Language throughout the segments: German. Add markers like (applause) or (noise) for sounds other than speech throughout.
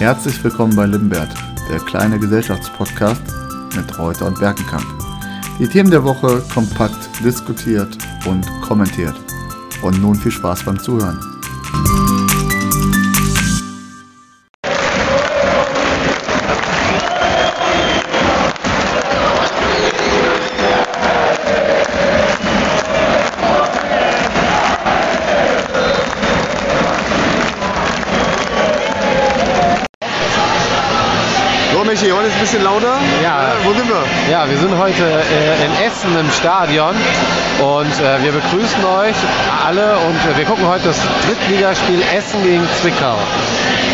Herzlich willkommen bei Limbert, der kleine Gesellschaftspodcast mit Reuter und Berkenkamp. Die Themen der Woche kompakt diskutiert und kommentiert. Und nun viel Spaß beim Zuhören. Bisschen lauter. Ja. Äh, wo sind wir? Ja, wir sind heute äh, in Essen im Stadion und äh, wir begrüßen euch alle und äh, wir gucken heute das Drittligaspiel Essen gegen Zwickau.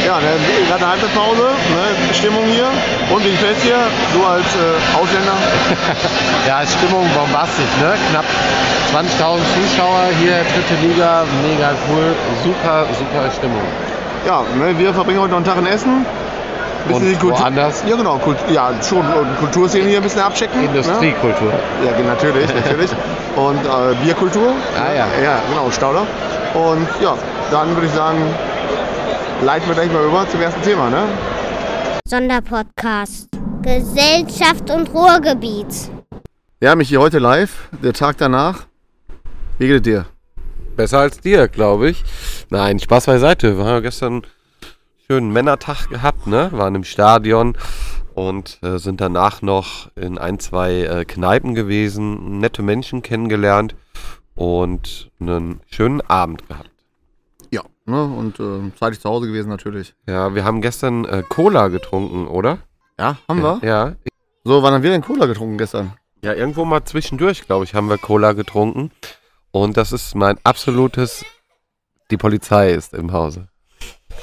Ja, ne, gerade eine Halbzeitpause, ne, Stimmung hier. Und wie gefällt's dir? Du als äh, Ausländer? (laughs) Ja, Stimmung bombastisch, ne? Knapp 20.000 Zuschauer hier, dritte Liga, mega cool, super, super Stimmung. Ja, ne, wir verbringen heute noch einen Tag in Essen. Und die Kultur- woanders? Ja, genau. Kult ja, schon und Kulturszene hier ein bisschen abchecken. Industriekultur. Ne? Ja, natürlich, natürlich. (laughs) Und äh, Bierkultur. Ah, ja. Ja, genau, Stauder. Und ja, dann würde ich sagen, leiten wir gleich mal über zum ersten Thema, ne? Sonderpodcast. Gesellschaft und Ruhrgebiet. Ja, Michi, heute live, der Tag danach. Wie geht es dir? Besser als dir, glaube ich. Nein, Spaß beiseite. Wir haben ja gestern schönen Männertag gehabt, ne? Waren im Stadion und äh, sind danach noch in ein, zwei äh, Kneipen gewesen, nette Menschen kennengelernt und einen schönen Abend gehabt. Ja, ne? und äh, zeitig zu Hause gewesen natürlich. Ja, wir haben gestern äh, Cola getrunken, oder? Ja, haben wir. Ja. So, wann haben wir denn Cola getrunken gestern? Ja, irgendwo mal zwischendurch, glaube ich, haben wir Cola getrunken. Und das ist mein absolutes. Die Polizei ist im Hause.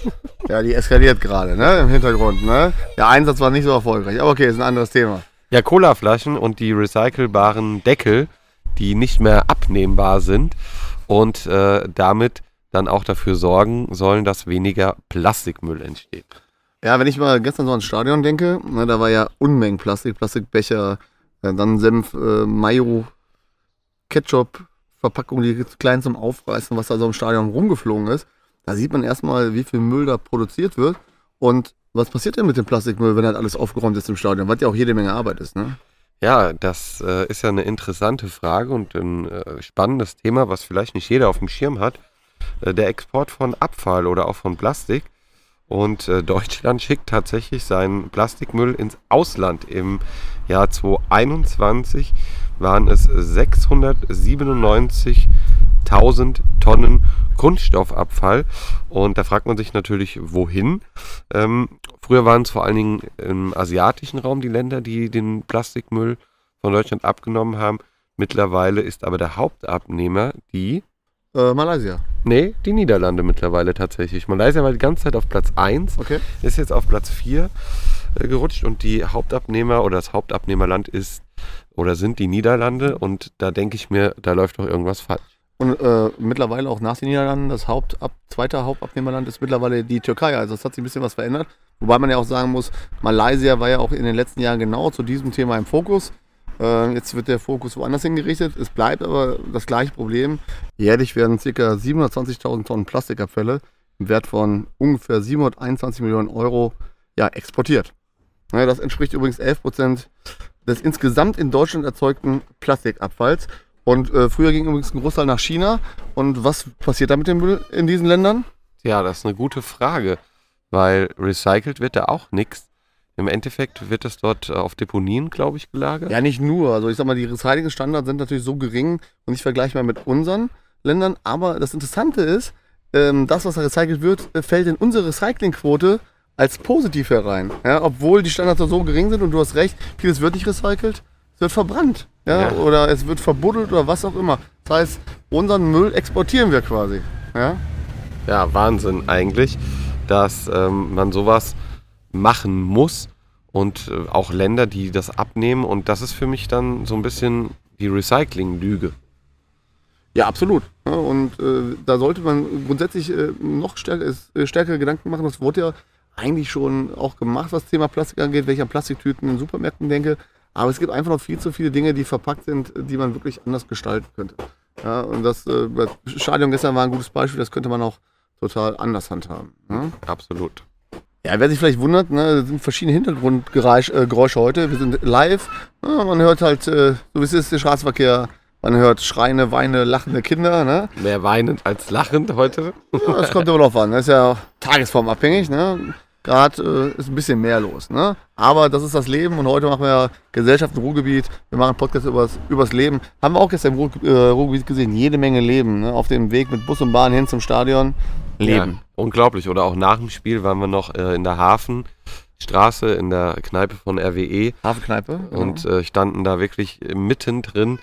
(laughs) Ja, die eskaliert gerade, ne? Im Hintergrund, ne? Der Einsatz war nicht so erfolgreich. Aber okay, ist ein anderes Thema. Ja, Colaflaschen und die recycelbaren Deckel, die nicht mehr abnehmbar sind und äh, damit dann auch dafür sorgen sollen, dass weniger Plastikmüll entsteht. Ja, wenn ich mal gestern so ans Stadion denke, ne, da war ja Unmengen Plastik, Plastikbecher, äh, dann Senf, äh, Mayo, Ketchup, Verpackung, die klein zum Aufreißen, was da so im Stadion rumgeflogen ist. Da sieht man erstmal, wie viel Müll da produziert wird. Und was passiert denn mit dem Plastikmüll, wenn halt alles aufgeräumt ist im Stadion? Was ja auch jede Menge Arbeit ist, ne? Ja, das äh, ist ja eine interessante Frage und ein äh, spannendes Thema, was vielleicht nicht jeder auf dem Schirm hat. Äh, der Export von Abfall oder auch von Plastik. Und äh, Deutschland schickt tatsächlich seinen Plastikmüll ins Ausland. Im Jahr 2021 waren es 697.000 Tonnen Kunststoffabfall. Und da fragt man sich natürlich, wohin. Ähm, früher waren es vor allen Dingen im asiatischen Raum die Länder, die den Plastikmüll von Deutschland abgenommen haben. Mittlerweile ist aber der Hauptabnehmer die Äh, Malaysia. Nee, die Niederlande mittlerweile tatsächlich. Malaysia war die ganze Zeit auf Platz 1, Okay. ist jetzt auf Platz 4 äh, gerutscht und die Hauptabnehmer oder das Hauptabnehmerland ist oder sind die Niederlande und da denke ich mir, da läuft doch irgendwas falsch. Und äh, mittlerweile auch nach den Niederlanden, das Hauptab zweite Hauptabnehmerland ist mittlerweile die Türkei. Also es hat sich ein bisschen was verändert. Wobei man ja auch sagen muss, Malaysia war ja auch in den letzten Jahren genau zu diesem Thema im Fokus. Äh, jetzt wird der Fokus woanders hingerichtet. Es bleibt aber das gleiche Problem. Jährlich werden ca. 720.000 Tonnen Plastikabfälle im Wert von ungefähr 721 Millionen Euro ja, exportiert. Das entspricht übrigens 11 Prozent des insgesamt in Deutschland erzeugten Plastikabfalls. Und äh, früher ging übrigens ein Großteil nach China. Und was passiert da mit dem Müll in diesen Ländern? Ja, das ist eine gute Frage, weil recycelt wird da auch nichts. Im Endeffekt wird es dort äh, auf Deponien, glaube ich, gelagert. Ja, nicht nur. Also ich sag mal, die Recycling-Standards sind natürlich so gering und nicht vergleichbar mit unseren Ländern. Aber das Interessante ist, ähm, das, was da recycelt wird, äh, fällt in unsere Recyclingquote als positiv herein. Ja, obwohl die Standards so gering sind und du hast recht, vieles wird nicht recycelt, es wird verbrannt. Ja, Ja. Oder es wird verbuddelt oder was auch immer. Das heißt, unseren Müll exportieren wir quasi. Ja? Ja, Wahnsinn eigentlich, dass ähm, man sowas machen muss und äh, auch Länder, die das abnehmen. Und das ist für mich dann so ein bisschen die Recycling-Lüge. Ja, absolut. Ja, und äh, da sollte man grundsätzlich äh, noch stärker, äh, stärkere Gedanken machen. Das wurde ja eigentlich schon auch gemacht, was das Thema Plastik angeht, wenn ich an Plastiktüten in Supermärkten denke. Aber es gibt einfach noch viel zu viele Dinge, die verpackt sind, die man wirklich anders gestalten könnte. Ja, und das äh, Stadion gestern war ein gutes Beispiel, das könnte man auch total anders handhaben. Ja? Absolut. Ja, wer sich vielleicht wundert, ne, das sind verschiedene Hintergrundgeräusche äh, Geräusche heute. Wir sind live. Ja, man hört halt, äh, so wie es ist, der Straßenverkehr. Man hört schreiende, weine, lachende Kinder. Ne? Mehr weinend als lachend heute. Ja, das kommt immer drauf an. Das ist ja tagesformabhängig. Ne? Gerade äh, ist ein bisschen mehr los. Ne? Aber das ist das Leben und heute machen wir ja Gesellschaft im Ruhrgebiet. Wir machen einen Podcast übers, übers Leben. Haben wir auch gestern im Ruhr, äh, Ruhrgebiet gesehen. Jede Menge Leben. Ne? Auf dem Weg mit Bus und Bahn hin zum Stadion. Leben. Ja, unglaublich. Oder auch nach dem Spiel waren wir noch äh, in der Hafenstraße, in der Kneipe von RWE Hafenkneipe. genau. und äh, standen da wirklich mittendrin.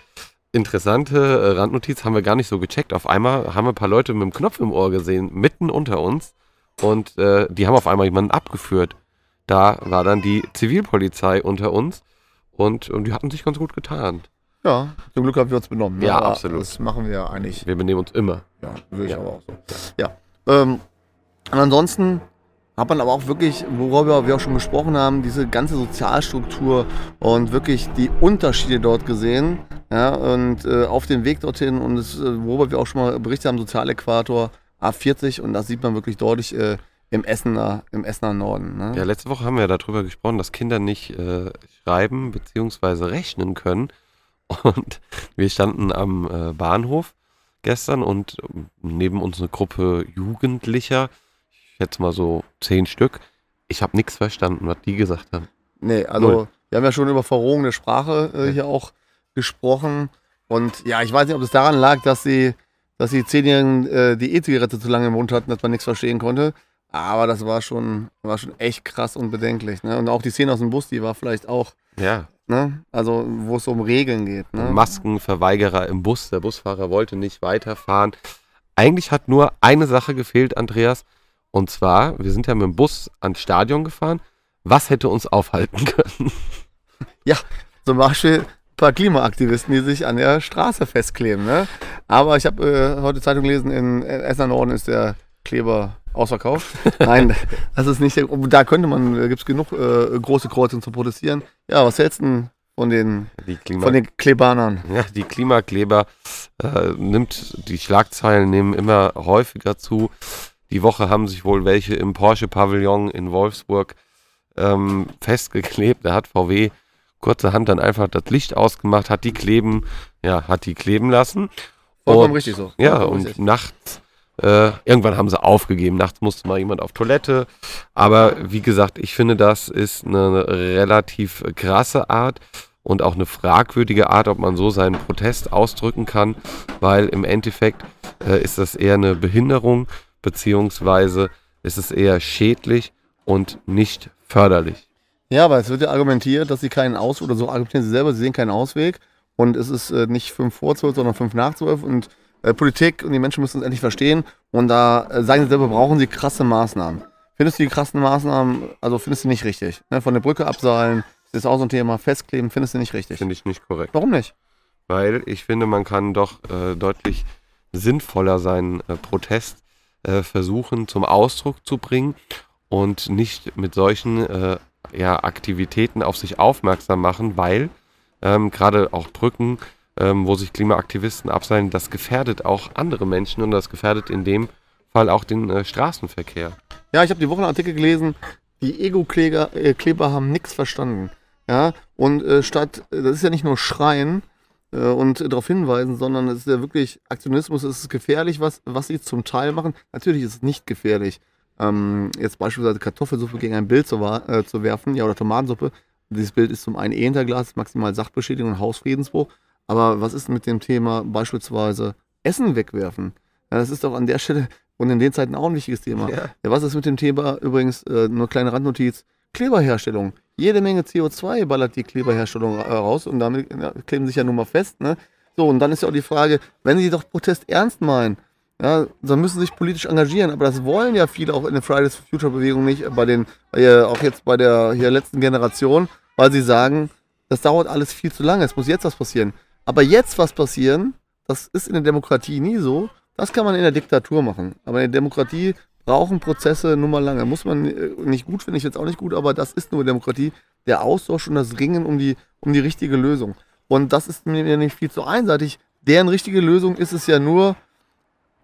Interessante äh, Randnotiz haben wir gar nicht so gecheckt. Auf einmal haben wir ein paar Leute mit dem Knopf im Ohr gesehen, mitten unter uns. Und äh, die haben auf einmal jemanden abgeführt. Da war dann die Zivilpolizei unter uns und, und die hatten sich ganz gut getan. Ja, zum Glück haben wir uns benommen. ne? Ja, Aber absolut. Das machen wir ja eigentlich. Wir benehmen uns immer. Ja, würde ich Ja. aber auch so. Ja. Ähm, und ansonsten hat man aber auch wirklich, worüber wir auch schon gesprochen haben, diese ganze Sozialstruktur und wirklich die Unterschiede dort gesehen. Ja, und äh, auf dem Weg dorthin und es, äh, worüber wir auch schon mal berichtet haben, Sozialäquator A40 und das sieht man wirklich deutlich äh, im Essener, im Essener Norden. Ne? Ja, letzte Woche haben wir darüber gesprochen, dass Kinder nicht äh, schreiben bzw. rechnen können. (laughs) Und wir standen am äh, Bahnhof gestern und ähm, neben uns eine Gruppe Jugendlicher, ich schätze mal so zehn Stück. Ich habe nichts verstanden, was die gesagt haben. Nee, also Null. wir haben ja schon über verrogene Sprache äh, hier auch gesprochen. Und ja, ich weiß nicht, ob es daran lag, dass sie, dass die Zehnjährigen äh, die E-Zigarette zu lange im Mund hatten, dass man nichts verstehen konnte. Aber das war schon, war schon echt krass und bedenklich. Ne? Und auch die Szene aus dem Bus, die war vielleicht auch, Ja, ne? also wo es um Regeln geht. Ne? Maskenverweigerer im Bus. Der Busfahrer wollte nicht weiterfahren. Eigentlich hat nur eine Sache gefehlt, Andreas. Und zwar, wir sind ja mit dem Bus ans Stadion gefahren. Was hätte uns aufhalten (laughs) können? Zum Beispiel ein paar Klimaaktivisten, die sich an der Straße festkleben. Ne? Aber ich habe äh, heute Zeitung gelesen, in Essener Norden ist der Kleber ausverkauft. (laughs) Nein, das ist nicht. der- Da könnte man, da gibt es genug äh, große Kreuzungen zu protestieren. Ja, was hältst du denn von den, von den Klebanern? ja, die Klimakleber äh, nimmt, die Schlagzeilen nehmen immer häufiger zu. Die Woche haben sich wohl welche im Porsche-Pavillon in Wolfsburg ähm, festgeklebt. Da hat VW kurzerhand dann einfach das Licht ausgemacht, hat die kleben, ja, hat die kleben lassen. Vollkommen Und- richtig so. Ja, und richtig. nachts, äh, irgendwann haben sie aufgegeben. Nachts musste mal jemand auf Toilette. Aber wie gesagt, ich finde, das ist eine relativ krasse Art und auch eine fragwürdige Art, ob man so seinen Protest ausdrücken kann, weil im Endeffekt äh, ist das eher eine Behinderung, beziehungsweise ist es eher schädlich und nicht förderlich. Ja, aber es wird ja argumentiert, dass sie keinen Aus oder so argumentieren sie selber, sie sehen keinen Ausweg. Und es ist äh, nicht fünf vor zwölf, sondern fünf nach zwölf. Und äh, Politik und die Menschen müssen es endlich verstehen. Und da äh, sagen sie selber, brauchen sie krasse Maßnahmen. Findest du die krassen Maßnahmen, also findest du nicht richtig? Ne? Von der Brücke abseilen, das ist auch so ein Thema, festkleben, findest du nicht richtig. Finde ich nicht korrekt. Warum nicht? weil ich finde, man kann doch äh, deutlich sinnvoller seinen äh, Protest äh, versuchen zum Ausdruck zu bringen und nicht mit solchen ja, Aktivitäten auf sich aufmerksam machen, weil ähm, gerade auch Brücken, ähm, wo sich Klimaaktivisten abseilen, das gefährdet auch andere Menschen und das gefährdet in dem Fall auch den äh, Straßenverkehr. Ja, ich habe die Woche einen Artikel gelesen, die Ego-Kleber äh, haben nichts verstanden. Ja, und äh, statt, äh, das ist ja nicht nur Schreien äh, und darauf hinweisen, sondern es ist ja wirklich Aktionismus, es ist gefährlich, was, was sie zum Teil machen. Natürlich ist es nicht gefährlich, ähm, jetzt beispielsweise Kartoffelsuppe gegen ein Bild zu, äh, zu werfen, ja, oder Tomatensuppe. Dieses Bild ist zum einen eh hinterglas, maximal Sachbeschädigung und Hausfriedensbruch. Aber was ist mit dem Thema beispielsweise Essen wegwerfen? Ja, das ist doch an der Stelle und in den Zeiten auch ein wichtiges Thema. Ja. Ja, was ist mit dem Thema übrigens, äh, nur kleine Randnotiz, Kleberherstellung. Jede Menge CO2 ballert die Kleberherstellung äh, raus und damit ja, kleben sich ja nun mal fest. Ne? So, und dann ist ja auch die Frage, wenn sie doch Protest ernst meinen, ja, dann müssen sie sich politisch engagieren, aber das wollen ja viele auch in der Fridays for Future Bewegung nicht, bei den, äh, auch jetzt bei der hier letzten Generation, weil sie sagen, das dauert alles viel zu lange, es muss jetzt was passieren. Aber jetzt was passieren, das ist in der Demokratie nie so, das kann man in der Diktatur machen. Aber in der Demokratie brauchen Prozesse nun mal lange. Muss man äh, nicht gut, finde ich jetzt auch nicht gut, aber das ist nur Demokratie. Der Austausch und das Ringen um die, um die richtige Lösung. Und das ist mir nicht viel zu einseitig. Deren richtige Lösung ist es ja nur,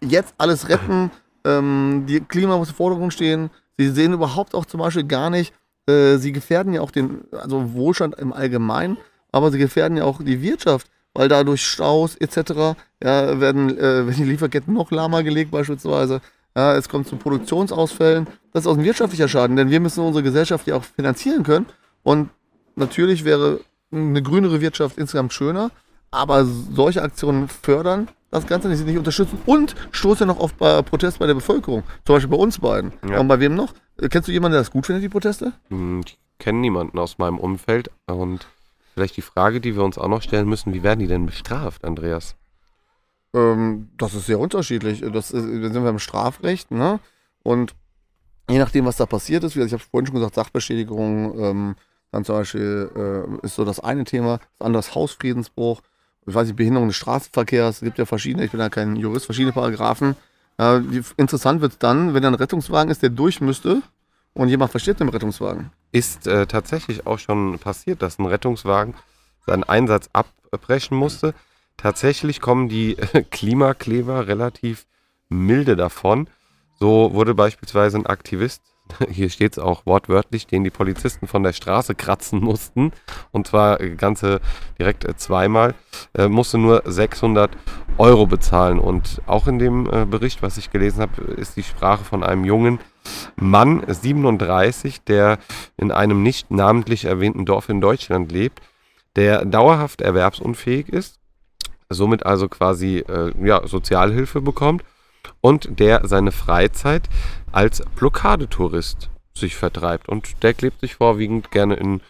jetzt alles retten, ähm, die Klima muss im Vordergrund stehen, Sie sehen überhaupt auch zum Beispiel gar nicht, äh, sie gefährden ja auch den, also Wohlstand im Allgemeinen, aber sie gefährden ja auch die Wirtschaft, weil dadurch Staus etc. Ja, werden, äh, (laughs) werden die Lieferketten noch lahmer gelegt beispielsweise. Ja, es kommt zu Produktionsausfällen. Das ist auch ein wirtschaftlicher Schaden, denn wir müssen unsere Gesellschaft ja auch finanzieren können. Und natürlich wäre eine grünere Wirtschaft insgesamt schöner, aber solche Aktionen fördern das Ganze nicht, nicht unterstützen und stoßen noch auf äh, Protest bei der Bevölkerung. Zum Beispiel bei uns beiden. Ja. Und bei wem noch? Äh, Kennst du jemanden, der das gut findet, die Proteste? Hm, Ich kenne niemanden aus meinem Umfeld und vielleicht die Frage, die wir uns auch noch stellen müssen, wie werden die denn bestraft, Andreas? Ähm, das ist sehr unterschiedlich. Das ist, da sind wir im Strafrecht, ne? Und je nachdem, was da passiert ist, wie ich habe vorhin schon gesagt, Sachbeschädigung, ähm, dann zum Beispiel äh, ist so das eine Thema, das andere ist Hausfriedensbruch, ich weiß nicht, Behinderung des Straßenverkehrs, es gibt ja verschiedene, ich bin ja kein Jurist, verschiedene Paragraphen. Äh, interessant wird es dann, wenn da ein Rettungswagen ist, der durch müsste und jemand verstirbt im Rettungswagen. Ist äh, tatsächlich auch schon passiert, dass ein Rettungswagen seinen Einsatz abbrechen musste. Tatsächlich kommen die (laughs) Klimakleber relativ milde davon. So wurde beispielsweise ein Aktivist, (laughs) hier steht es auch wortwörtlich, den die Polizisten von der Straße kratzen mussten, und zwar äh, ganze direkt äh, zweimal, äh, musste nur 600 Euro bezahlen. Und auch in dem äh, Bericht, was ich gelesen habe, ist die Sprache von einem jungen Mann, 37, der in einem nicht namentlich erwähnten Dorf in Deutschland lebt, der dauerhaft erwerbsunfähig ist, somit also quasi äh, ja, Sozialhilfe bekommt und der seine Freizeit als Blockadetourist sich vertreibt. Und der klebt sich vorwiegend gerne in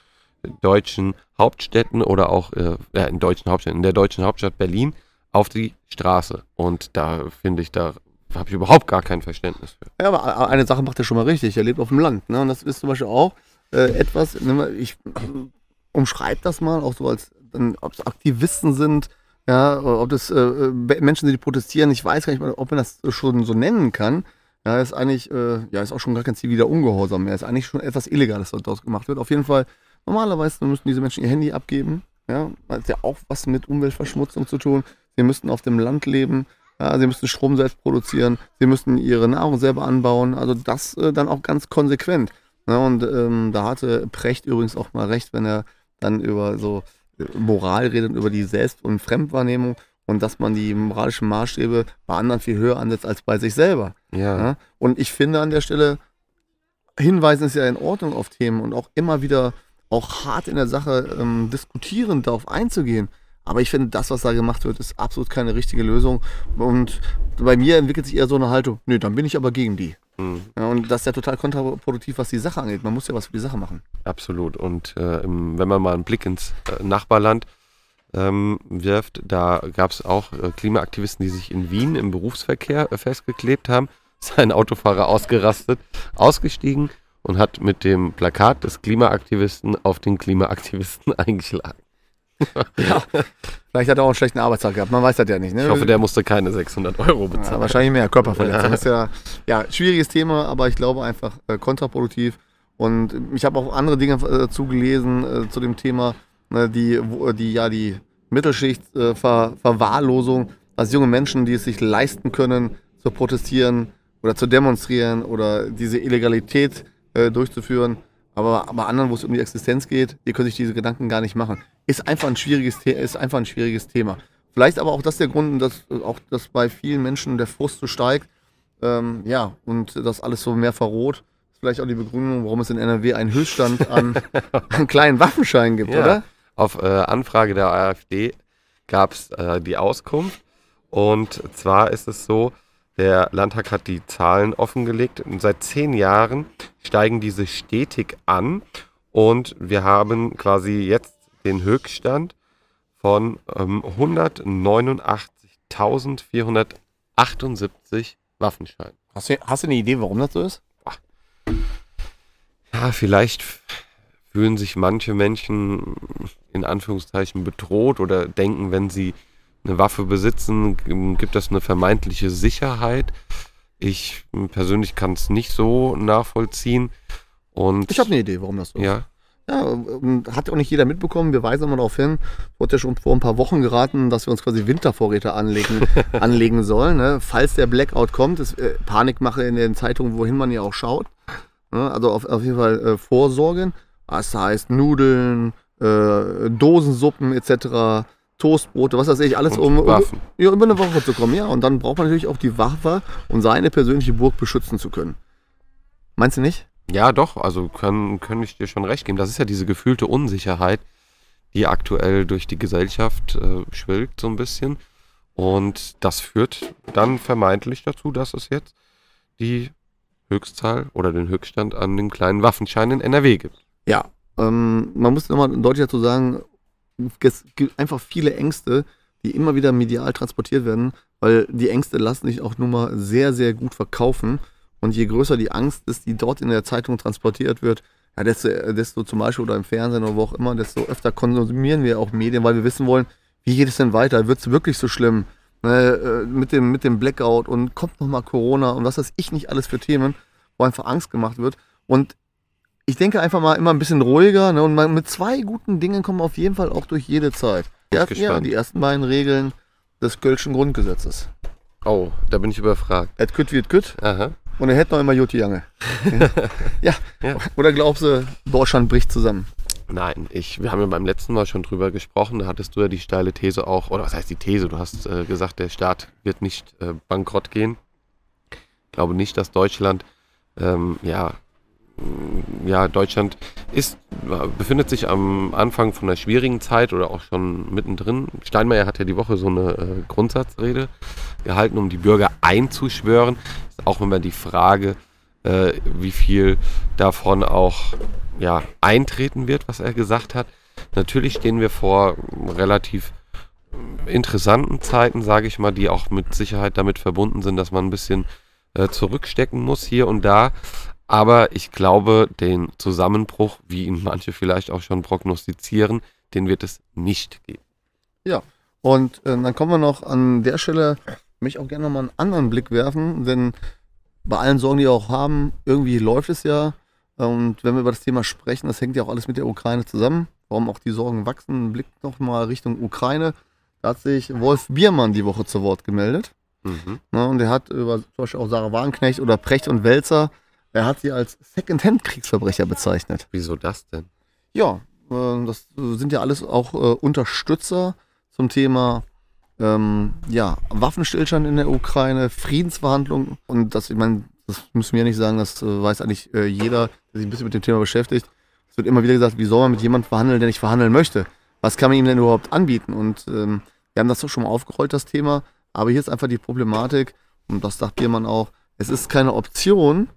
deutschen Hauptstädten oder auch äh, in deutschen Hauptstädten, in der deutschen Hauptstadt Berlin auf die Straße. Und da finde ich, da habe ich überhaupt gar kein Verständnis für. Ja, aber eine Sache macht er schon mal richtig. Er lebt auf dem Land. Ne? Und das ist zum Beispiel auch äh, etwas, mal, ich umschreibe das mal, auch so als, ob es Aktivisten sind, ja, ob das äh, Menschen sind, die protestieren. Ich weiß gar nicht, ob man das schon so nennen kann. Ja, ist eigentlich, äh, ja, ist auch schon gar kein ziviler Ungehorsam mehr. Ist eigentlich schon etwas Illegales, was daraus gemacht wird. Auf jeden Fall, normalerweise müssen diese Menschen ihr Handy abgeben. Ja, hat ja auch was mit Umweltverschmutzung zu tun. Sie müssten auf dem Land leben. Ja, sie müssen Strom selbst produzieren. Sie müssen ihre Nahrung selber anbauen. Also das äh, dann auch ganz konsequent. Ja, und ähm, da hatte Precht übrigens auch mal recht, wenn er dann über so äh, Moral redet, über die Selbst- und Fremdwahrnehmung und dass man die moralischen Maßstäbe bei anderen viel höher ansetzt als bei sich selber. Ja, Ja? Und ich finde an der Stelle, Hinweisen ist ja in Ordnung auf Themen und auch immer wieder auch hart in der Sache ähm, diskutieren, darauf einzugehen. Aber ich finde, das, was da gemacht wird, ist absolut keine richtige Lösung. Und bei mir entwickelt sich eher so eine Haltung, nö, dann bin ich aber gegen die. Hm, Ja, und das ist ja total kontraproduktiv, was die Sache angeht. Man muss ja was für die Sache machen. absolut. Und äh, wenn man mal einen Blick ins äh, Nachbarland ähm, wirft, da gab es auch äh, Klimaaktivisten, die sich in Wien im Berufsverkehr äh, festgeklebt haben. (laughs) Ist ein Autofahrer ausgerastet, ausgestiegen und hat mit dem Plakat des Klimaaktivisten auf den Klimaaktivisten (laughs) eingeschlagen. (laughs) Vielleicht hat er auch einen schlechten Arbeitstag gehabt, man weiß das ja nicht. Ne? Ich hoffe, der musste keine 600 Euro Ja, bezahlen. wahrscheinlich mehr Körperverletzung. Das ist ja, ja schwieriges Thema, aber ich glaube einfach äh, kontraproduktiv. Und ich habe auch andere Dinge äh, dazu gelesen äh, zu dem Thema, ne, die, wo, die ja die Mittelschicht äh, Ver, Verwahrlosung, dass junge Menschen, die es sich leisten können, zu protestieren oder zu demonstrieren oder diese Illegalität äh, durchzuführen, aber bei anderen, wo es um die Existenz geht, die können sich diese Gedanken gar nicht machen. Ist einfach ein schwieriges, ist einfach ein schwieriges Thema. Vielleicht aber auch das der Grund, dass äh, auch dass bei vielen Menschen der Frust so steigt, ähm, ja, und das alles so mehr verroht. Ist vielleicht auch die Begründung, warum es in NRW einen Höchststand an, (laughs) an kleinen Waffenscheinen gibt, Ja. oder? Auf äh, Anfrage der AfD gab es äh, die Auskunft. Und zwar ist es so, der Landtag hat die Zahlen offengelegt. Und seit zehn Jahren steigen diese stetig an. Und wir haben quasi jetzt den Höchststand von ähm, 189.478 Waffenscheinen. Hast du, hast du eine Idee, warum das so ist? Ja, vielleicht fühlen sich manche Menschen in Anführungszeichen bedroht oder denken, wenn sie eine Waffe besitzen, gibt das eine vermeintliche Sicherheit. Ich persönlich kann es nicht so nachvollziehen. Und Ich habe eine Idee, warum das so ist. ja, Ja, ähm, hat auch nicht jeder mitbekommen. Wir weisen immer darauf hin. Wurde ja schon vor ein paar Wochen geraten, dass wir uns quasi Wintervorräte anlegen, (laughs) anlegen sollen. Ne? Falls der Blackout kommt, ist äh, Panikmache in den Zeitungen, wohin man ja auch schaut. Ne? Also auf, auf jeden Fall äh, vorsorgen. Das heißt Nudeln, äh, Dosensuppen etc., Toastbrote, was weiß ich, alles um, um ja, über eine Woche zu kommen. Ja, und dann braucht man natürlich auch die Waffe, um seine persönliche Burg beschützen zu können. Meinst du nicht? Ja, doch, also kann, kann ich dir schon recht geben. Das ist ja diese gefühlte Unsicherheit, die aktuell durch die Gesellschaft äh, schwillt so ein bisschen. Und das führt dann vermeintlich dazu, dass es jetzt die Höchstzahl oder den Höchststand an den kleinen Waffenschein in NRW gibt. Ja. Ähm, man muss nochmal deutlich dazu sagen, einfach viele Ängste, die immer wieder medial transportiert werden, weil die Ängste lassen sich auch nun mal sehr, sehr gut verkaufen. Und je größer die Angst ist, die dort in der Zeitung transportiert wird, ja, desto, desto zum Beispiel oder im Fernsehen oder wo auch immer, desto öfter konsumieren wir auch Medien, weil wir wissen wollen, wie geht es denn weiter? Wird es wirklich so schlimm? Ne, äh, mit, dem, mit dem Blackout und kommt nochmal Corona und was weiß ich nicht alles für Themen, wo einfach Angst gemacht wird. Und ich denke einfach mal immer ein bisschen ruhiger ne, und man, mit zwei guten Dingen kommen wir auf jeden Fall auch durch jede Zeit. Die, ersten, ja, die ersten beiden Regeln des Kölschen Grundgesetzes. Oh, da bin ich überfragt. Et kütt wird kütt Aha. und er hätte noch immer Jutti Jange. (laughs) ja. Ja. Oder glaubst du, Deutschland bricht zusammen? Nein, ich, wir haben ja beim letzten Mal schon drüber gesprochen, da hattest du ja die steile These auch, oder was heißt die These? Du hast äh, gesagt, der Staat wird nicht äh, bankrott gehen. Ich glaube nicht, dass Deutschland, ähm, ja, ja, Deutschland ist, befindet sich am Anfang von einer schwierigen Zeit oder auch schon mittendrin. Steinmeier hat ja die Woche so eine äh, Grundsatzrede gehalten, um die Bürger einzuschwören. Auch immer die Frage, äh, wie viel davon auch ja, eintreten wird, was er gesagt hat. Natürlich stehen wir vor relativ interessanten Zeiten, sage ich mal, die auch mit Sicherheit damit verbunden sind, dass man ein bisschen äh, zurückstecken muss hier und da. Aber ich glaube, den Zusammenbruch, wie ihn manche vielleicht auch schon prognostizieren, den wird es nicht geben. Und äh, dann kommen wir noch an der Stelle, mich auch gerne nochmal einen anderen Blick werfen, denn bei allen Sorgen, die wir auch haben, irgendwie läuft es ja. Und wenn wir über das Thema sprechen, das hängt ja auch alles mit der Ukraine zusammen. Warum auch die Sorgen wachsen, Blick nochmal Richtung Ukraine. Da hat sich Wolf Biermann die Woche zu Wort gemeldet. Mhm. Ne, und er hat über zum Beispiel auch Sarah Wagenknecht oder Precht und Welzer, er hat sie als Second-Hand-Kriegsverbrecher bezeichnet. Wieso das denn? Ja, äh, das sind ja alles auch äh, Unterstützer zum Thema ähm, ja, Waffenstillstand in der Ukraine, Friedensverhandlungen und das, ich meine, das müssen wir ja nicht sagen, das äh, weiß eigentlich äh, jeder, der sich ein bisschen mit dem Thema beschäftigt. Es wird immer wieder gesagt, wie soll man mit jemandem verhandeln, der nicht verhandeln möchte? Was kann man ihm denn überhaupt anbieten? Und ähm, wir haben das doch schon mal aufgerollt, das Thema, aber hier ist einfach die Problematik, und das sagt Biermann auch, es ist keine Option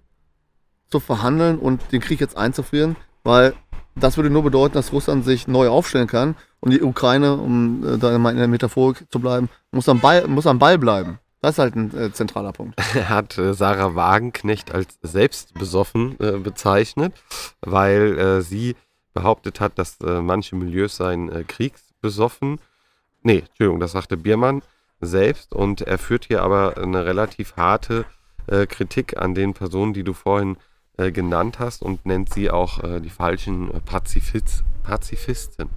zu verhandeln und den Krieg jetzt einzufrieren, weil das würde nur bedeuten, dass Russland sich neu aufstellen kann und die Ukraine, um äh, da in der Metaphorik zu bleiben, muss am Ball, muss am Ball bleiben. Das ist halt ein äh, zentraler Punkt. Er (laughs) hat äh, Sarah Wagenknecht als selbstbesoffen äh, bezeichnet, weil äh, sie behauptet hat, dass äh, manche Milieus seien kriegsbesoffen. Nee, Entschuldigung, das sagte Biermann selbst und er führt hier aber eine relativ harte Kritik an den Personen, die du vorhin äh, genannt hast und nennt sie auch äh, die falschen äh, Pazifist, Pazifisten.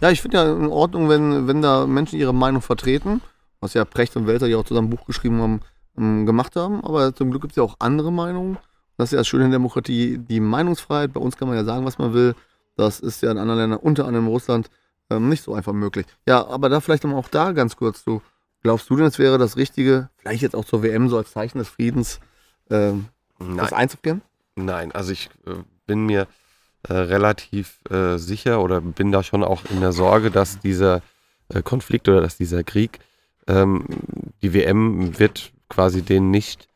Ja, ich finde ja in Ordnung, wenn, wenn da Menschen ihre Meinung vertreten, was ja Precht und Welter, die auch zusammen ein Buch geschrieben haben, ähm, gemacht haben. Aber zum Glück gibt es ja auch andere Meinungen. Das ist ja das Schöne in der Demokratie, die Meinungsfreiheit. Bei uns kann man ja sagen, was man will. Das ist ja in anderen Ländern, unter anderem Russland, ähm, nicht so einfach möglich. Ja, aber da vielleicht nochmal auch da ganz kurz zu. Glaubst du denn, es wäre das Richtige, vielleicht jetzt auch zur WM so als Zeichen des Friedens, ähm, das einzuführen? Nein, also ich äh, bin mir äh, relativ äh, sicher oder bin da schon auch in der Sorge, dass dieser äh, Konflikt oder dass dieser Krieg, ähm, die WM wird quasi den nicht,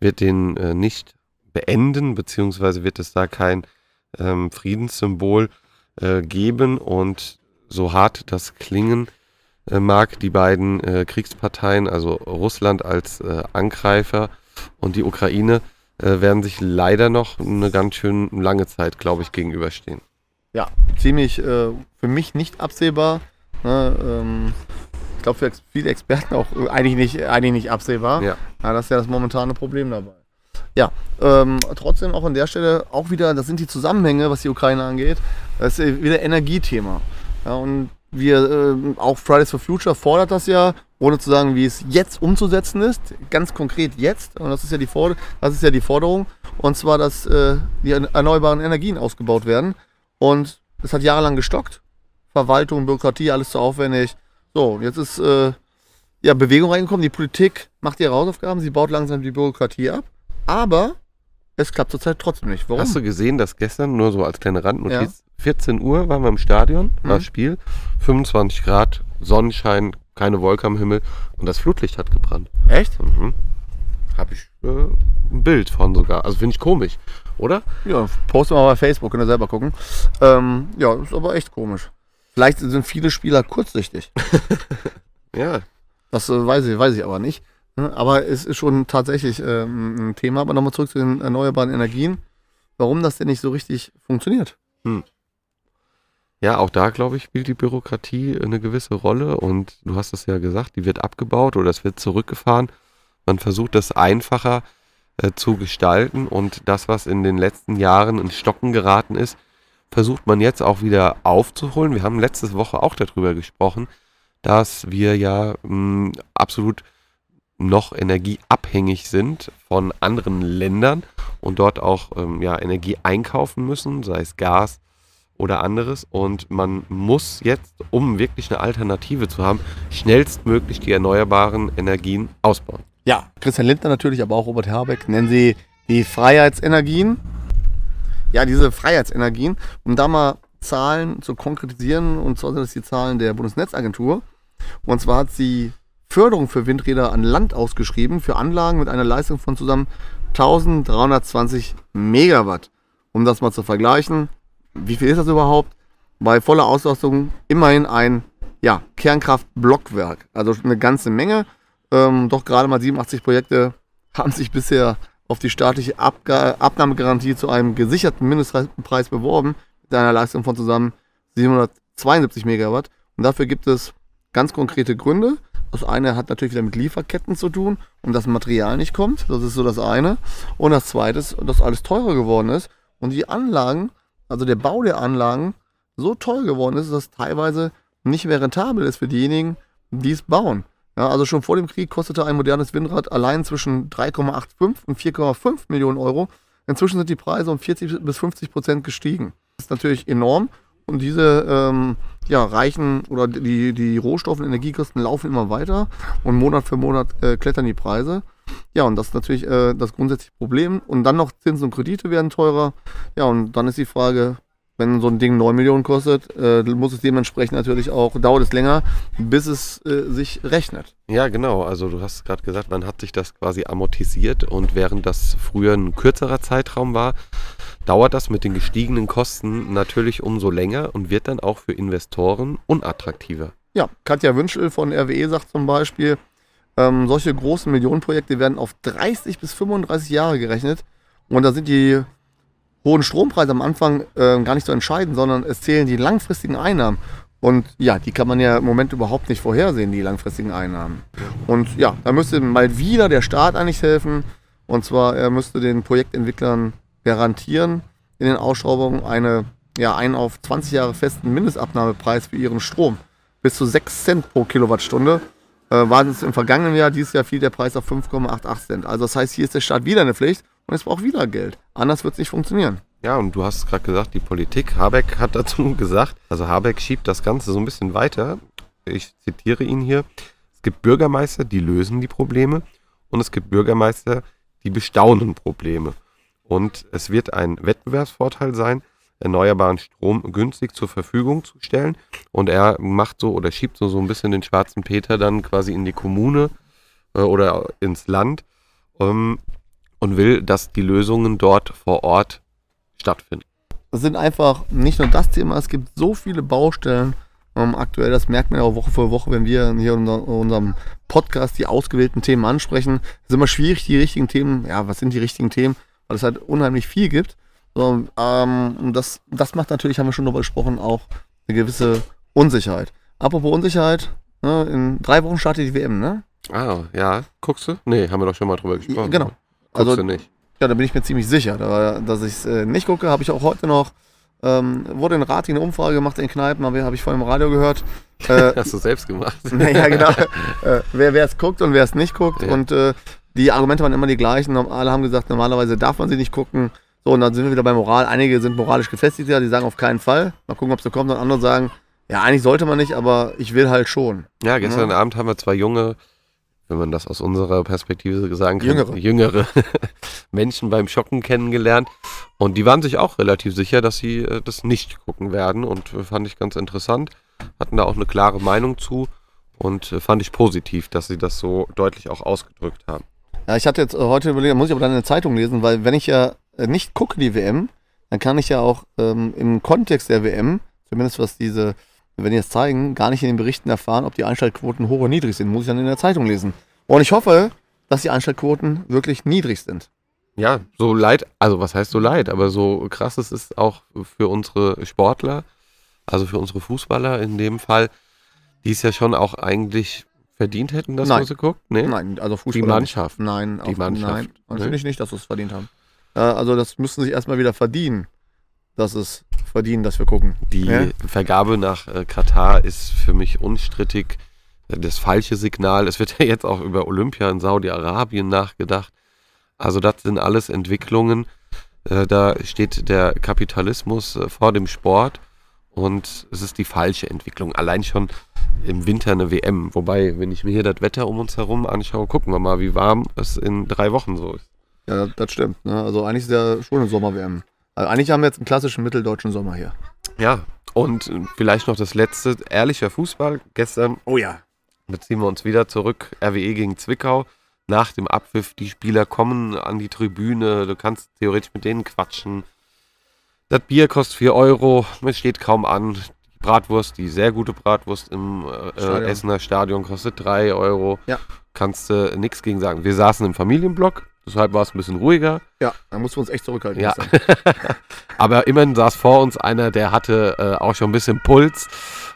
wird den äh, nicht beenden, beziehungsweise wird es da kein ähm, Friedenssymbol äh, geben. Und so hart das klingen mag, die beiden Kriegsparteien, also Russland als Angreifer und die Ukraine, äh, werden sich leider noch eine ganz schön lange Zeit, glaube ich, gegenüberstehen. ja, ziemlich äh, für mich nicht absehbar. Ne, ähm, ich glaube für viele Experten auch äh, eigentlich nicht, eigentlich nicht absehbar. Ja. Ja, das ist ja das momentane Problem dabei. Ja, ähm, trotzdem auch an der Stelle auch wieder, das sind die Zusammenhänge, was die Ukraine angeht. Das ist äh, wieder Energiethema. Ja, und wir, ähm, auch Fridays for Future fordert das ja, ohne zu sagen, wie es jetzt umzusetzen ist. Ganz konkret jetzt. Und das ist ja die, Forder das ist ja die Forderung. Und zwar, dass äh, die erneuerbaren Energien ausgebaut werden. Und es hat jahrelang gestockt. Verwaltung, Bürokratie, alles zu aufwendig. So, jetzt ist äh, ja Bewegung reingekommen. Die Politik macht ihre Hausaufgaben, sie baut langsam die Bürokratie ab. Aber es klappt zurzeit trotzdem nicht. Warum? Hast du gesehen, dass gestern, nur so als kleine Randnotiz, 14 Uhr waren wir im Stadion, war das Mhm. Spiel, 25 Grad, Sonnenschein, keine Wolke am Himmel und das Flutlicht hat gebrannt. Echt? Mhm. Habe ich äh, ein Bild von sogar. Also finde ich komisch, oder? Ja, posten wir mal bei Facebook, könnt ihr selber gucken. Ähm, ja, ist aber echt komisch. Vielleicht sind viele Spieler kurzsichtig. (laughs) Ja, Das äh, weiß, ich, weiß ich aber nicht. Ne? Aber es ist schon tatsächlich ähm, ein Thema. Aber nochmal zurück zu den erneuerbaren Energien. Warum das denn nicht so richtig funktioniert? Ja, auch da, glaube ich, spielt die Bürokratie eine gewisse Rolle und du hast es ja gesagt, die wird abgebaut oder es wird zurückgefahren. Man versucht das einfacher äh, zu gestalten und das, was in den letzten Jahren ins Stocken geraten ist, versucht man jetzt auch wieder aufzuholen. Wir haben letzte Woche auch darüber gesprochen, dass wir ja mh, absolut noch energieabhängig sind von anderen Ländern und dort auch ähm, ja, Energie einkaufen müssen, sei es Gas, oder anderes. Und man muss jetzt, um wirklich eine Alternative zu haben, schnellstmöglich die erneuerbaren Energien ausbauen. Ja, Christian Lindner natürlich, aber auch Robert Habeck nennen sie die Freiheitsenergien. Ja, diese Freiheitsenergien, um da mal Zahlen zu konkretisieren, und zwar sind das die Zahlen der Bundesnetzagentur. Und zwar hat sie Förderung für Windräder an Land ausgeschrieben für Anlagen mit einer Leistung von zusammen 1320 Megawatt. Um das mal zu vergleichen, wie viel ist das überhaupt? Bei voller Auslastung immerhin ein ja, Kernkraftblockwerk. Also eine ganze Menge. Ähm, doch gerade mal 87 Projekte (laughs) haben sich bisher auf die staatliche Abga Abnahmegarantie zu einem gesicherten Mindestpreis beworben, mit einer Leistung von zusammen 772 Megawatt. Und dafür gibt es ganz konkrete Gründe. Das eine hat natürlich wieder mit Lieferketten zu tun und das Material nicht kommt. Das ist so das eine. Und das zweite ist, dass alles teurer geworden ist und die Anlagen, also der Bau der Anlagen, so teuer geworden ist, dass es teilweise nicht mehr rentabel ist für diejenigen, die es bauen. Ja, also schon vor dem Krieg kostete ein modernes Windrad allein zwischen 3,85 und 4,5 Millionen Euro. Inzwischen sind die Preise um 40 bis 50 Prozent gestiegen. Das ist natürlich enorm. Und diese ähm, ja, reichen oder die, die Rohstoff- und Energiekosten laufen immer weiter und Monat für Monat äh, klettern die Preise. Ja, und das ist natürlich äh, das grundsätzliche Problem. Und dann noch Zinsen und Kredite werden teurer. Ja, und dann ist die Frage, wenn so ein Ding 9 Millionen kostet, äh, muss es dementsprechend natürlich auch, dauert es länger, bis es äh, sich rechnet. Ja, genau. Also du hast gerade gesagt, man hat sich das quasi amortisiert und während das früher ein kürzerer Zeitraum war, dauert das mit den gestiegenen Kosten natürlich umso länger und wird dann auch für Investoren unattraktiver. Ja, Katja Wünschel von RWE sagt zum Beispiel, ähm, solche großen Millionenprojekte werden auf 30 bis 35 Jahre gerechnet. Und da sind die hohen Strompreise am Anfang äh, gar nicht so entscheidend, sondern es zählen die langfristigen Einnahmen. Und ja, die kann man ja im Moment überhaupt nicht vorhersehen, die langfristigen Einnahmen. Und ja, da müsste mal wieder der Staat eigentlich helfen. Und zwar, er müsste den Projektentwicklern garantieren in den Ausschreibungen eine, ja, einen auf 20 Jahre festen Mindestabnahmepreis für ihren Strom. Bis zu 6 Cent pro Kilowattstunde. Äh, war es im vergangenen Jahr, dieses Jahr fiel der Preis auf 5,88 Cent. Also das heißt, hier ist der Staat wieder eine Pflicht und es braucht wieder Geld. Anders wird es nicht funktionieren. Ja, und du hast gerade gesagt, die Politik, Habeck (laughs) hat dazu gesagt, also Habeck schiebt das Ganze so ein bisschen weiter. Ich zitiere ihn hier. Es gibt Bürgermeister, die lösen die Probleme und es gibt Bürgermeister, die bestaunen Probleme. Und es wird ein Wettbewerbsvorteil sein, erneuerbaren Strom günstig zur Verfügung zu stellen. Und er macht so oder schiebt so, so ein bisschen den schwarzen Peter dann quasi in die Kommune äh, oder ins Land ähm, und will, dass die Lösungen dort vor Ort stattfinden. Das sind einfach nicht nur das Thema, es gibt so viele Baustellen ähm, aktuell, das merkt man ja auch Woche für Woche, wenn wir hier in unser- unserem Podcast die ausgewählten Themen ansprechen. Es ist immer schwierig, die richtigen Themen, ja, was sind die richtigen Themen, weil es halt unheimlich viel gibt. So, ähm, das, das macht natürlich, haben wir schon darüber gesprochen, auch eine gewisse Unsicherheit. Apropos Unsicherheit, ne, in drei Wochen startet die WM, ne? Ah, ja. Guckst du? Nee, haben wir doch schon mal drüber gesprochen. Genau. Guckst Also du nicht. Ja, da bin ich mir ziemlich sicher. Da, dass ich es äh, nicht gucke, habe ich auch heute noch. Ähm, wurde in Rating eine Umfrage gemacht in Kneipen, aber habe ich vorhin im Radio gehört. (laughs) Äh, Hast du selbst gemacht. (laughs) naja, genau. (laughs) äh, wer wer es guckt und wer es nicht guckt. Ja. Und äh, die Argumente waren immer die gleichen. Alle haben gesagt, normalerweise darf man sie nicht gucken. So, und dann sind wir wieder bei Moral. Einige sind moralisch gefestigt, ja, die sagen auf keinen Fall. Mal gucken, ob es so kommt. Und andere sagen, ja, eigentlich sollte man nicht, aber ich will halt schon. Ja, gestern Abend haben wir zwei junge, wenn man das aus unserer Perspektive sagen kann, Jüngere. jüngere (laughs) Menschen beim Schocken kennengelernt. Und die waren sich auch relativ sicher, dass sie äh, das nicht gucken werden. Und äh, fand ich ganz interessant. Hatten da auch eine klare Meinung zu. Und äh, fand ich positiv, dass sie das so deutlich auch ausgedrückt haben. Ja, ich hatte jetzt heute überlegt, muss ich aber dann eine Zeitung lesen, weil wenn ich ja nicht gucke die WM, dann kann ich ja auch ähm, im Kontext der WM, zumindest was diese, wenn die es zeigen, gar nicht in den Berichten erfahren, ob die Einschaltquoten hoch oder niedrig sind. Muss ich dann in der Zeitung lesen. Und ich hoffe, dass die Einschaltquoten wirklich niedrig sind. Ja, so leid, also was heißt so leid, aber so krass es ist auch für unsere Sportler, also für unsere Fußballer in dem Fall, die es ja schon auch eigentlich verdient hätten, dass man sie guckt. Nee? Nein, also Fußball. Die Mannschaft. Nein, Die Mannschaft, Nein, ne? finde ich nicht, dass sie es verdient haben. Äh, also das müssen sich erstmal wieder verdienen, dass es verdienen, dass wir gucken. Die Ja? Vergabe nach äh, Katar ist für mich unstrittig das falsche Signal. Es wird (laughs) ja jetzt auch über Olympia in Saudi-Arabien nachgedacht. Also das sind alles Entwicklungen. Äh, da steht der Kapitalismus äh, vor dem Sport und es ist die falsche Entwicklung. Allein schon im Winter eine WM. Wobei, wenn ich mir hier das Wetter um uns herum anschaue, gucken wir mal, wie warm es in drei Wochen so ist. Ja, das, stimmt. Ne? Also eigentlich ist ja schon eine Sommer-WM. Also eigentlich haben wir jetzt einen klassischen mitteldeutschen Sommer hier. Ja, und äh, vielleicht noch das letzte, ehrlicher Fußball. Gestern Oh ja. Jetzt ziehen wir uns wieder zurück. RWE gegen Zwickau. Nach dem Abpfiff, die Spieler kommen an die Tribüne. Du kannst theoretisch mit denen quatschen. Das Bier kostet 4 Euro. Es steht kaum an. Die Bratwurst, die sehr gute Bratwurst im äh, Stadion. äh, Essener Stadion kostet 3 Euro. Ja. Kannst du nichts gegen sagen. Wir saßen im Familienblock. Deshalb war es ein bisschen ruhiger. Ja, da mussten wir uns echt zurückhalten. Ja. (laughs) Aber immerhin saß vor uns einer, der hatte äh, auch schon ein bisschen Puls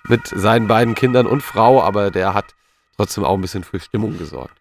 mit seinen beiden Kindern und Frau, aber der hat trotzdem auch ein bisschen für Stimmung gesorgt.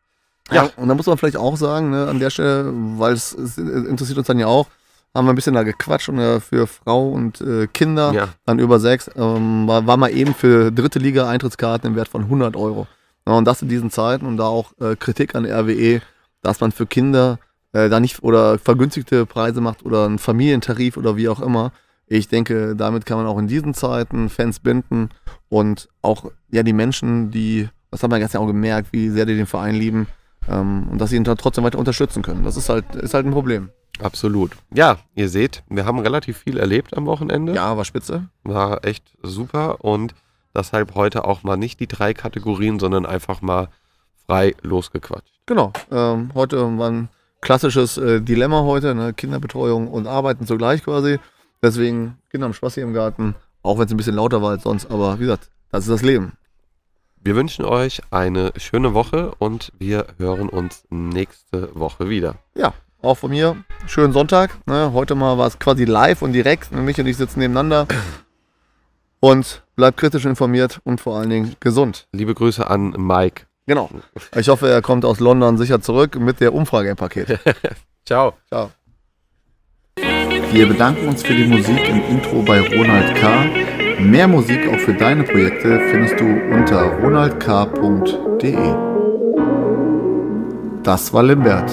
Ja, und da muss man vielleicht auch sagen, ne, an der Stelle, weil es, es interessiert uns dann ja auch, haben wir ein bisschen da gequatscht und äh, für Frau und äh, Kinder, Ja. dann über sechs, ähm, war, war mal eben für dritte Liga Eintrittskarten im Wert von 100 Euro. Ja, und das in diesen Zeiten und da auch äh, Kritik an RWE, dass man für Kinder äh, da nicht oder vergünstigte Preise macht oder einen Familientarif oder wie auch immer. Ich denke, damit kann man auch in diesen Zeiten Fans binden und auch ja die Menschen, die, das haben wir gestern auch gemerkt, wie sehr die den Verein lieben ähm, und dass sie ihn dann trotzdem weiter unterstützen können. Das ist halt, ist halt ein Problem. Absolut. Ja, ihr seht, wir haben relativ viel erlebt am Wochenende. Ja, war spitze. War echt super und deshalb heute auch mal nicht die drei Kategorien, sondern einfach mal frei losgequatscht. Genau. Ähm, heute war ein klassisches äh, Dilemma heute, ne? Kinderbetreuung und Arbeiten zugleich quasi. Deswegen Kinder haben Spaß hier im Garten, auch wenn es ein bisschen lauter war als sonst. Aber wie gesagt, das ist das Leben. Wir wünschen euch eine schöne Woche und wir hören uns nächste Woche wieder. Ja, auch von mir. Schönen Sonntag. Ne? Heute mal war es quasi live und direkt. Mich und ich sitzen nebeneinander. Und bleibt kritisch informiert und vor allen Dingen gesund. Liebe Grüße an Mike. Genau. Ich hoffe, er kommt aus London sicher zurück mit der Umfrage im Paket. (laughs) Ciao. Ciao. Wir bedanken uns für die Musik im Intro bei Ronald K. Mehr Musik auch für deine Projekte findest du unter ronaldk.de. Das war Limbert.